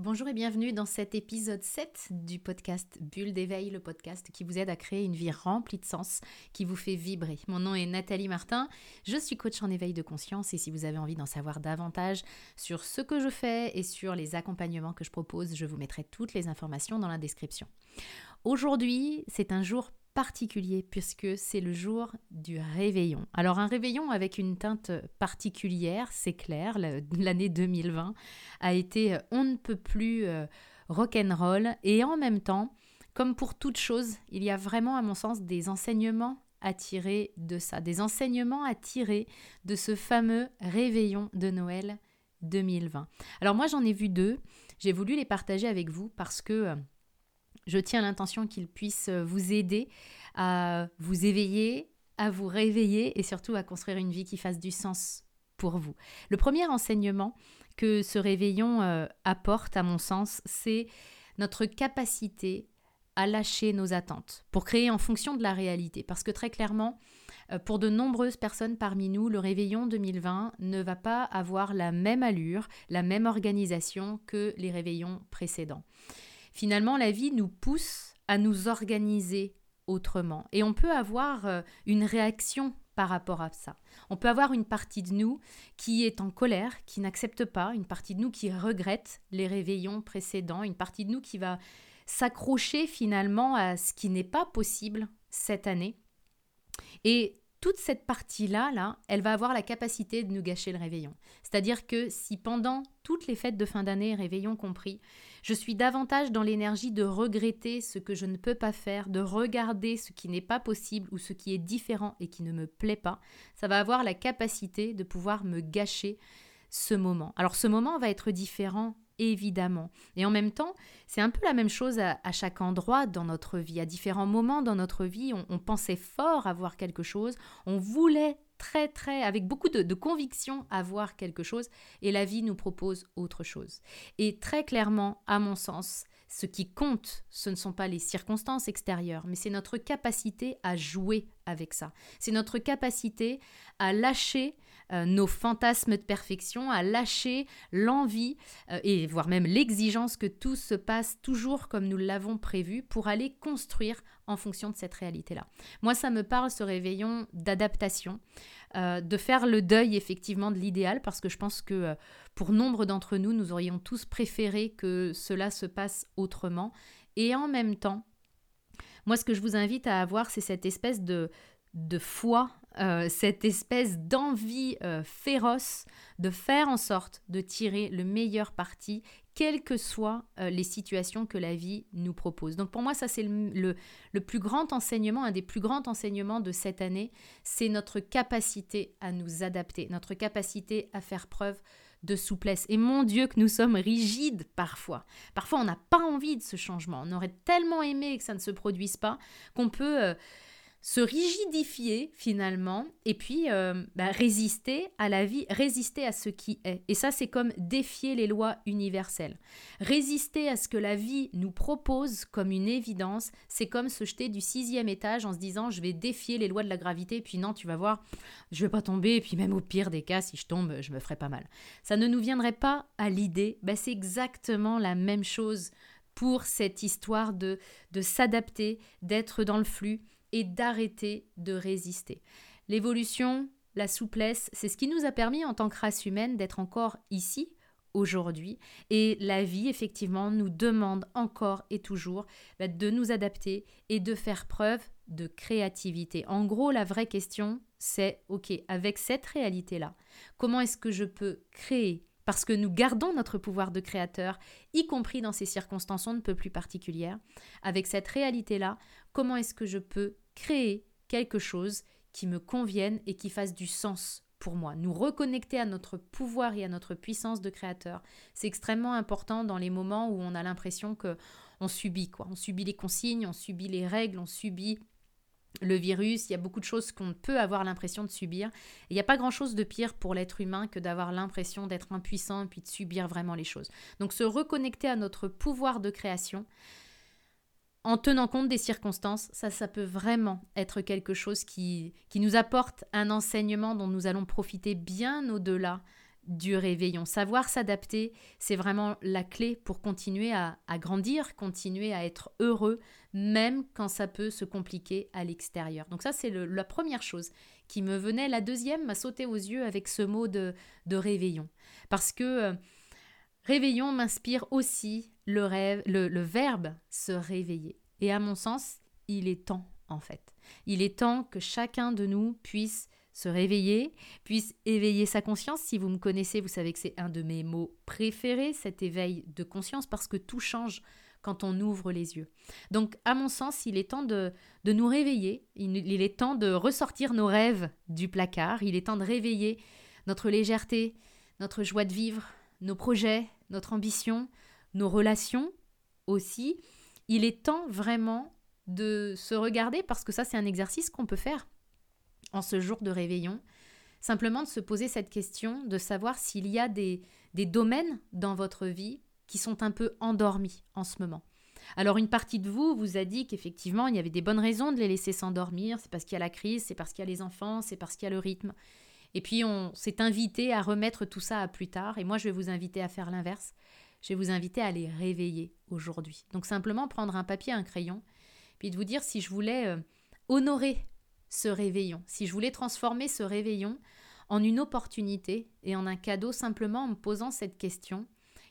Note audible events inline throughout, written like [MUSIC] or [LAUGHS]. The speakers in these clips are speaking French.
Bonjour et bienvenue dans cet épisode 7 du podcast Bulle d'éveil, le podcast qui vous aide à créer une vie remplie de sens, qui vous fait vibrer. Mon nom est Nathalie Martin, je suis coach en éveil de conscience et si vous avez envie d'en savoir davantage sur ce que je fais et sur les accompagnements que je propose, je vous mettrai toutes les informations dans la description. Aujourd'hui, c'est un jour particulier puisque c'est le jour du réveillon. Alors un réveillon avec une teinte particulière, c'est clair, [LAUGHS] l'année 2020 a été euh, on ne peut plus euh, rock'n'roll et en même temps, comme pour toute chose, il y a vraiment à mon sens des enseignements à tirer de ça, des enseignements à tirer de ce fameux réveillon de Noël 2020. Alors moi j'en ai vu deux, j'ai voulu les partager avec vous parce que euh, je tiens l'intention qu'ils puissent euh, vous aider à vous éveiller, à vous réveiller et surtout à construire une vie qui fasse du sens pour vous. Le premier enseignement que ce réveillon euh, apporte, à mon sens, c'est notre capacité à lâcher nos attentes pour créer en fonction de la réalité. Parce que très clairement, euh, pour de nombreuses personnes parmi nous, le réveillon 2020 ne va pas avoir la même allure, la même organisation que les réveillons précédents. Finalement, la vie nous pousse à nous organiser autrement. Et on peut avoir euh, une réaction par rapport à ça. On peut avoir une partie de nous qui est en colère, qui n'accepte pas, une partie de nous qui regrette les réveillons précédents, une partie de nous qui va s'accrocher finalement à ce qui n'est pas possible cette année. Et toute cette partie-là, là, elle va avoir la capacité de nous gâcher le réveillon. C'est-à-dire que si pendant toutes les fêtes de fin d'année, réveillon compris, je suis davantage dans l'énergie de regretter ce que je ne peux pas faire, de regarder ce qui n'est pas possible ou ce qui est différent et qui ne me plaît pas, ça va avoir la capacité de pouvoir me gâcher ce moment. Alors ce moment va être différent évidemment. Et en même temps, c'est un peu la même chose à, chaque endroit dans notre vie. À différents moments dans notre vie, on, pensait fort avoir quelque chose, on voulait très très, avec beaucoup de, de, conviction, avoir quelque chose, et la vie nous propose autre chose. Et très clairement, à mon sens, ce qui compte, ce ne sont pas les circonstances extérieures, mais c'est notre capacité à jouer avec ça. C'est notre capacité à lâcher euh, nos fantasmes de perfection, à lâcher l'envie euh, et voire même l'exigence que tout se passe toujours comme nous l'avons prévu pour aller construire en fonction de cette réalité-là. Moi, ça me parle ce réveillon d'adaptation, euh, de faire le deuil effectivement de l'idéal, parce que je pense que pour nombre d'entre nous, nous aurions tous préféré que cela se passe autrement. Et en même temps, moi, ce que je vous invite à avoir, c'est cette espèce de, de foi euh, cette espèce d'envie euh, féroce de faire en sorte de tirer le meilleur parti, quelles que soient euh, les situations que la vie nous propose. Donc pour moi, ça c'est le, le, plus grand enseignement, un des plus grands enseignements de cette année, c'est notre capacité à nous adapter, notre capacité à faire preuve de souplesse. Et mon Dieu que nous sommes rigides parfois. Parfois on n'a pas envie de ce changement. On aurait tellement aimé que ça ne se produise pas qu'on peut se rigidifier finalement et puis euh, bah, résister à la vie, résister à ce qui est. Et ça, c'est comme défier les lois universelles. Résister à ce que la vie nous propose comme une évidence, c'est comme se jeter du sixième étage en se disant je vais défier les lois de la gravité, puis non, tu vas voir, je vais pas tomber, et puis même au pire des cas, si je tombe, je me ferai pas mal. Ça ne nous viendrait pas à l'idée, bah, c'est exactement la même chose pour cette histoire de, de s'adapter, d'être dans le flux et d'arrêter de résister. L'évolution, la souplesse, c'est ce qui nous a permis en tant que race humaine d'être encore ici aujourd'hui. Et la vie, effectivement, nous demande encore et toujours bah, de nous adapter et de faire preuve de créativité. En gros, la vraie question, c'est, OK, avec cette réalité-là, comment est-ce que je peux créer parce que nous gardons notre pouvoir de créateur, y compris dans ces circonstances un peu plus particulières. Avec cette réalité-là, comment est-ce que je peux créer quelque chose qui me convienne et qui fasse du sens pour moi? Nous reconnecter à notre pouvoir et à notre puissance de créateur, c'est extrêmement important dans les moments où on a l'impression que on subit quoi. On subit les consignes, on subit les règles, on subit le virus, il y a beaucoup de choses qu'on peut avoir l'impression de subir. il n'y a pas grand-chose de pire pour l'être humain que d'avoir l'impression d'être impuissant et puis de subir vraiment les choses. Donc se reconnecter à notre pouvoir de création en tenant compte des circonstances, ça, ça peut vraiment être quelque chose qui, qui nous apporte un enseignement dont nous allons profiter bien au-delà du réveillon. Savoir s'adapter, c'est vraiment la clé pour continuer à, grandir, continuer à être heureux, même quand ça peut se compliquer à l'extérieur. Donc ça, c'est la première chose qui me venait. La deuxième m'a sauté aux yeux avec ce mot de, réveillon. Parce que euh, réveillon m'inspire aussi le, rêve, le verbe se réveiller. Et à mon sens, il est temps, en fait. Il est temps que chacun de nous puisse se réveiller, puisse éveiller sa conscience. Si vous me connaissez, vous savez que c'est un de mes mots préférés, cet éveil de conscience, parce que tout change quand on ouvre les yeux. Donc, à mon sens, il est temps de, de nous réveiller, il, il, est temps de ressortir nos rêves du placard, il est temps de réveiller notre légèreté, notre joie de vivre, nos projets, notre ambition, nos relations aussi. Il est temps vraiment de se regarder, parce que ça, c'est un exercice qu'on peut faire en ce jour de réveillon, simplement de se poser cette question, de savoir s'il y a des, des domaines dans votre vie qui sont un peu endormis en ce moment. Alors une partie de vous vous a dit qu'effectivement il y avait des bonnes raisons de les laisser s'endormir, c'est parce qu'il y a la crise, c'est parce qu'il y a les enfants, c'est parce qu'il y a le rythme. Et puis on s'est invité à remettre tout ça à plus tard, et moi je vais vous inviter à faire l'inverse. Je vais vous inviter à les réveiller aujourd'hui. Donc simplement prendre un papier, un crayon, puis de vous dire si je voulais euh, honorer ce réveillon, si je voulais transformer ce réveillon en une opportunité et en un cadeau simplement en me posant cette question,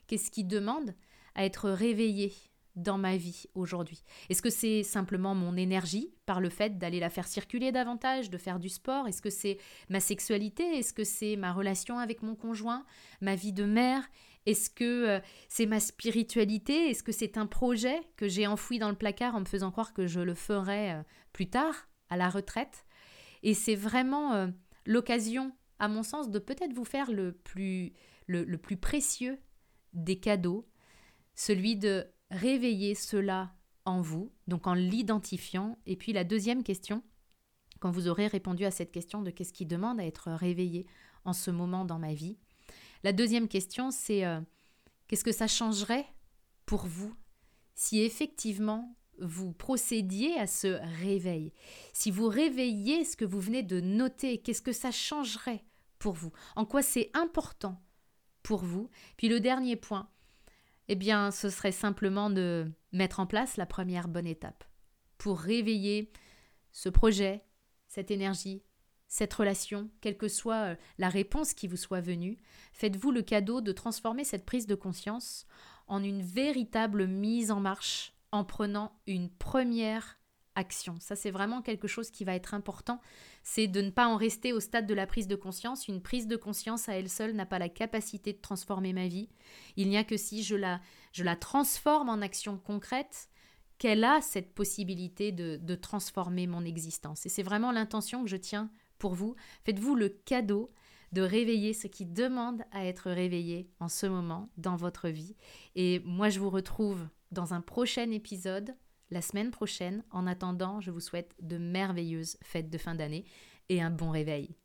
qu'est-ce qui demande à être réveillé dans ma vie aujourd'hui? Est-ce que c'est simplement mon énergie par le fait d'aller la faire circuler davantage, de faire du sport? Est-ce que c'est ma sexualité? Est-ce que c'est ma relation avec mon conjoint? Ma vie de mère? Est-ce que euh, c'est ma spiritualité? Est-ce que c'est un projet que j'ai enfoui dans le placard en me faisant croire que je le ferai euh, plus tard? À la retraite. Et c'est vraiment euh, l'occasion, à mon sens, de peut-être vous faire le plus, le, plus précieux des cadeaux, celui de réveiller cela en vous, donc en l'identifiant. Et puis la deuxième question, quand vous aurez répondu à cette question de qu'est-ce qui demande à être réveillé en ce moment dans ma vie, la deuxième question, c'est euh, qu'est-ce que ça changerait pour vous si effectivement vous procédiez à ce réveil, si vous réveillez ce que vous venez de noter, qu'est-ce que ça changerait pour vous? En quoi c'est important pour vous? Puis le dernier point, eh bien, ce serait simplement de mettre en place la première bonne étape pour réveiller ce projet, cette énergie, cette relation, quelle que soit euh, la réponse qui vous soit venue, faites-vous le cadeau de transformer cette prise de conscience en une véritable mise en marche en prenant une première action. Ça, c'est vraiment quelque chose qui va être important. C'est de ne pas en rester au stade de la prise de conscience. Une prise de conscience à elle seule n'a pas la capacité de transformer ma vie. Il n'y a que si je la, je la transforme en action concrète qu'elle a cette possibilité de, de transformer mon existence. Et c'est vraiment l'intention que je tiens pour vous. Faites-vous le cadeau de réveiller ce qui demande à être réveillé en ce moment dans votre vie. Et moi, je vous retrouve dans un prochain épisode la semaine prochaine. En attendant, je vous souhaite de merveilleuses fêtes de fin d'année et un bon réveil.